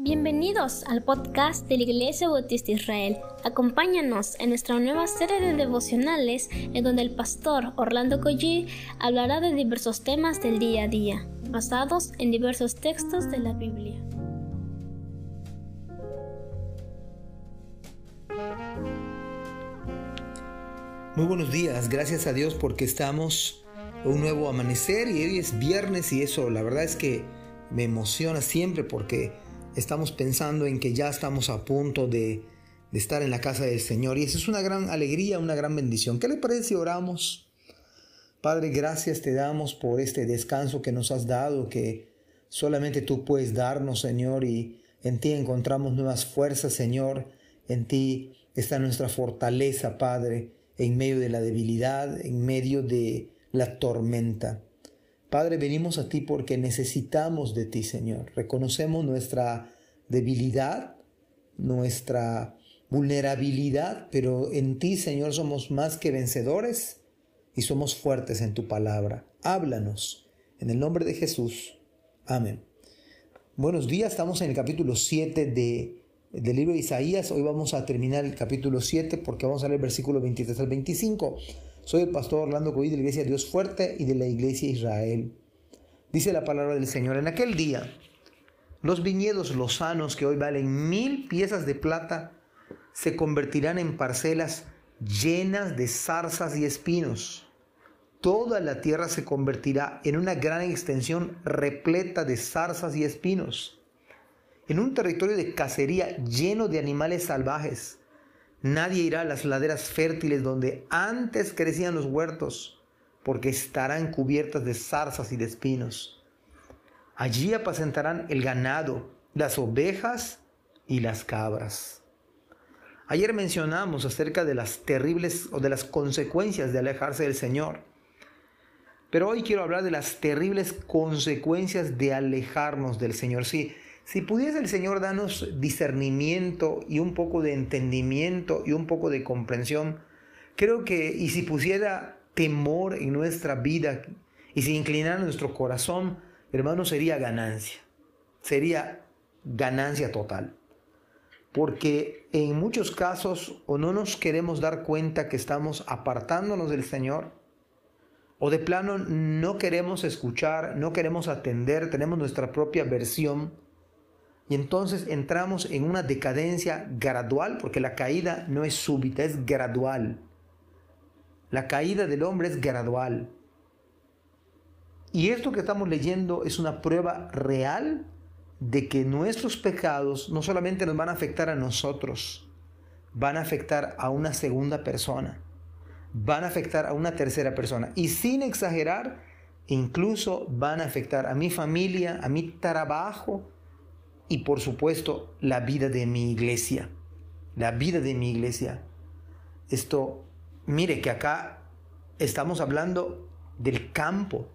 Bienvenidos al podcast de la Iglesia Bautista Israel. Acompáñanos en nuestra nueva serie de devocionales en donde el pastor Orlando Collie hablará de diversos temas del día a día, basados en diversos textos de la Biblia. Muy buenos días, gracias a Dios porque estamos un nuevo amanecer y hoy es viernes y eso la verdad es que me emociona siempre porque estamos pensando en que ya estamos a punto de, estar en la casa del Señor y eso es una gran alegría, una gran bendición. ¿Qué le parece si oramos? Padre, gracias te damos por este descanso que nos has dado, que solamente tú puedes darnos, Señor, y en ti encontramos nuevas fuerzas, Señor. En ti está nuestra fortaleza, Padre, en medio de la debilidad, en medio de la tormenta. Padre, venimos a ti porque necesitamos de ti, Señor. Reconocemos nuestra debilidad, nuestra vulnerabilidad, pero en ti, Señor, somos más que vencedores y somos fuertes en tu palabra. Háblanos. En el nombre de Jesús. Amén. Buenos días, estamos en el capítulo 7 de, del libro de Isaías. Hoy vamos a terminar el capítulo 7 porque vamos a leer el versículo 23 al 25. Soy el pastor Orlando Coí de la Iglesia Dios Fuerte y de la Iglesia Israel. Dice la palabra del Señor, en aquel día, los viñedos lozanos que hoy valen mil piezas de plata, se convertirán en parcelas llenas de zarzas y espinos. Toda la tierra se convertirá en una gran extensión repleta de zarzas y espinos, en un territorio de cacería lleno de animales salvajes Nadie irá a las laderas fértiles donde antes crecían los huertos, porque estarán cubiertas de zarzas y de espinos. Allí apacentarán el ganado, las ovejas y las cabras. Ayer mencionamos acerca de las terribles o de las consecuencias de alejarse del Señor. Pero hoy quiero hablar de las terribles consecuencias de alejarnos del Señor. Sí, si pudiese el Señor darnos discernimiento y un poco de entendimiento y un poco de comprensión, creo que, y si pusiera temor en nuestra vida y si inclinara nuestro corazón, hermano, sería ganancia. Sería ganancia total. Porque en muchos casos o no nos queremos dar cuenta que estamos apartándonos del Señor, o de plano no queremos escuchar, no queremos atender, tenemos nuestra propia versión y entonces entramos en una decadencia gradual, porque la caída no es súbita, es gradual. La caída del hombre es gradual. Y esto que estamos leyendo es una prueba real de que nuestros pecados no solamente nos van a afectar a nosotros, van a afectar a una segunda persona, van a afectar a una tercera persona. Y sin exagerar, incluso van a afectar a mi familia, a mi trabajo, y por supuesto la vida de mi iglesia. La vida de mi iglesia. Esto, mire que acá estamos hablando del campo,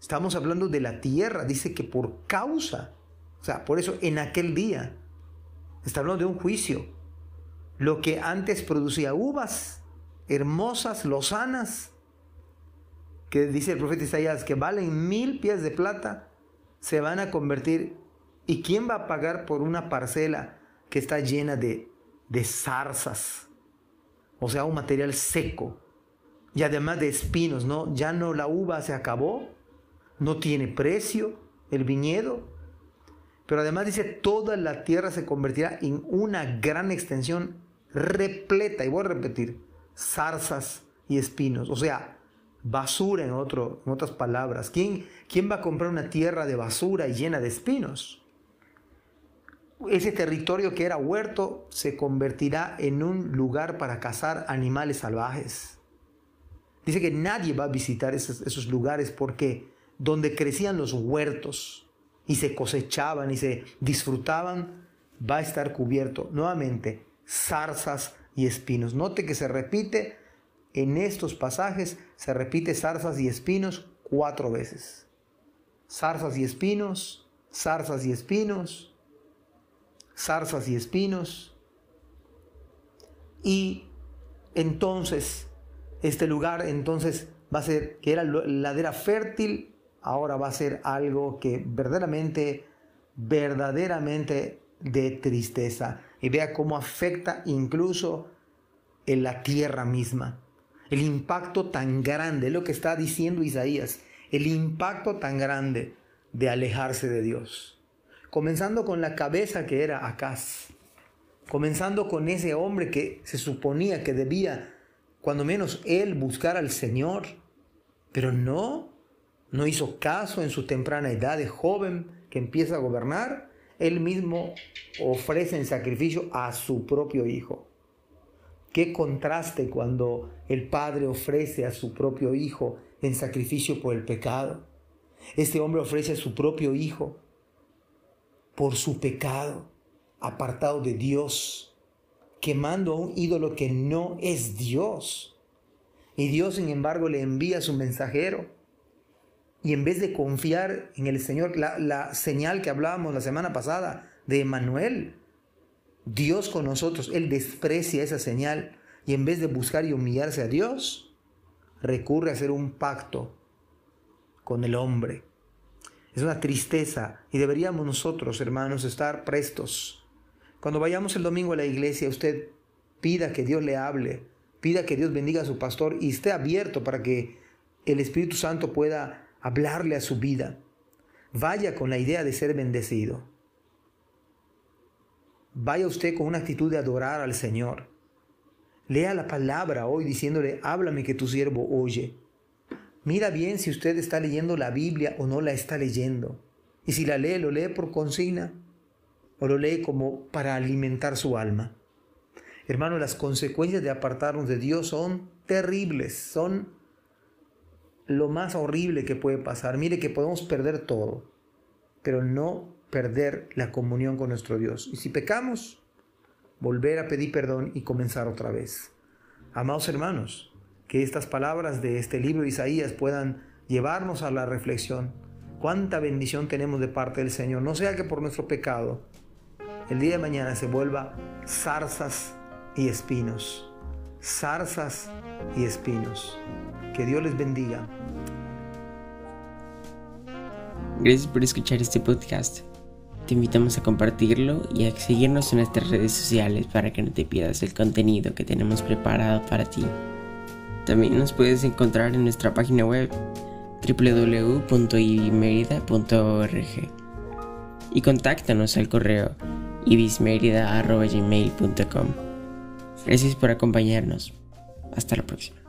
estamos hablando de la tierra, dice que por causa, o sea, por eso en aquel día, está hablando de un juicio. Lo que antes producía uvas hermosas, lozanas, que dice el profeta Isaías, que valen mil pies de plata, se van a convertir ¿Y quién va a pagar por una parcela que está llena de, de zarzas? O sea, un material seco. Y además de espinos, ¿no? Ya no la uva se acabó, no tiene precio el viñedo. Pero además dice, toda la tierra se convertirá en una gran extensión repleta, y voy a repetir, zarzas y espinos. O sea, basura en, otro, en otras palabras. ¿Quién, ¿Quién va a comprar una tierra de basura y llena de espinos? Ese territorio que era huerto se convertirá en un lugar para cazar animales salvajes. Dice que nadie va a visitar esos, lugares porque donde crecían los huertos y se cosechaban y se disfrutaban, va a estar cubierto nuevamente zarzas y espinos. Note que se repite en estos pasajes, se repite zarzas y espinos cuatro veces. Zarzas y espinos, zarzas y espinos, zarzas y espinos. Y entonces, este lugar entonces va a ser, que era ladera fértil, ahora va a ser algo que verdaderamente, verdaderamente de tristeza. Y vea cómo afecta incluso en la tierra misma. El impacto tan grande, lo que está diciendo Isaías, el impacto tan grande de alejarse de Dios. Comenzando con la cabeza que era Acaz, comenzando con ese hombre que se suponía que debía, cuando menos él, buscar al Señor, pero no, no hizo caso en su temprana edad de joven que empieza a gobernar, él mismo ofrece en sacrificio a su propio hijo. Qué contraste cuando el padre ofrece a su propio hijo en sacrificio por el pecado. Este hombre ofrece a su propio hijo por su pecado, apartado de Dios, quemando a un ídolo que no es Dios. Y Dios, sin embargo, le envía a su mensajero. Y en vez de confiar en el Señor, la, señal que hablábamos la semana pasada de Emanuel, Dios con nosotros, Él desprecia esa señal y en vez de buscar y humillarse a Dios, recurre a hacer un pacto con el hombre. Es una tristeza y deberíamos nosotros, hermanos, estar prestos. Cuando vayamos el domingo a la iglesia, usted pida que Dios le hable, pida que Dios bendiga a su pastor y esté abierto para que el Espíritu Santo pueda hablarle a su vida. Vaya con la idea de ser bendecido. Vaya usted con una actitud de adorar al Señor. Lea la palabra hoy diciéndole, háblame que tu siervo oye. Mira bien si usted está leyendo la Biblia o no la está leyendo. Y si la lee, lo lee por consigna o lo lee como para alimentar su alma. Hermano, las consecuencias de apartarnos de Dios son terribles, son lo más horrible que puede pasar. Mire que podemos perder todo, pero no perder la comunión con nuestro Dios. Y si pecamos, volver a pedir perdón y comenzar otra vez. Amados hermanos, que estas palabras de este libro de Isaías puedan llevarnos a la reflexión. Cuánta bendición tenemos de parte del Señor. No sea que por nuestro pecado el día de mañana se vuelva zarzas y espinos. Zarzas y espinos. Que Dios les bendiga. Gracias por escuchar este podcast. Te invitamos a compartirlo y a seguirnos en nuestras redes sociales para que no te pierdas el contenido que tenemos preparado para ti. También nos puedes encontrar en nuestra página web www.ibismerida.org y contáctanos al correo ibismerida.gmail.com Gracias por acompañarnos. Hasta la próxima.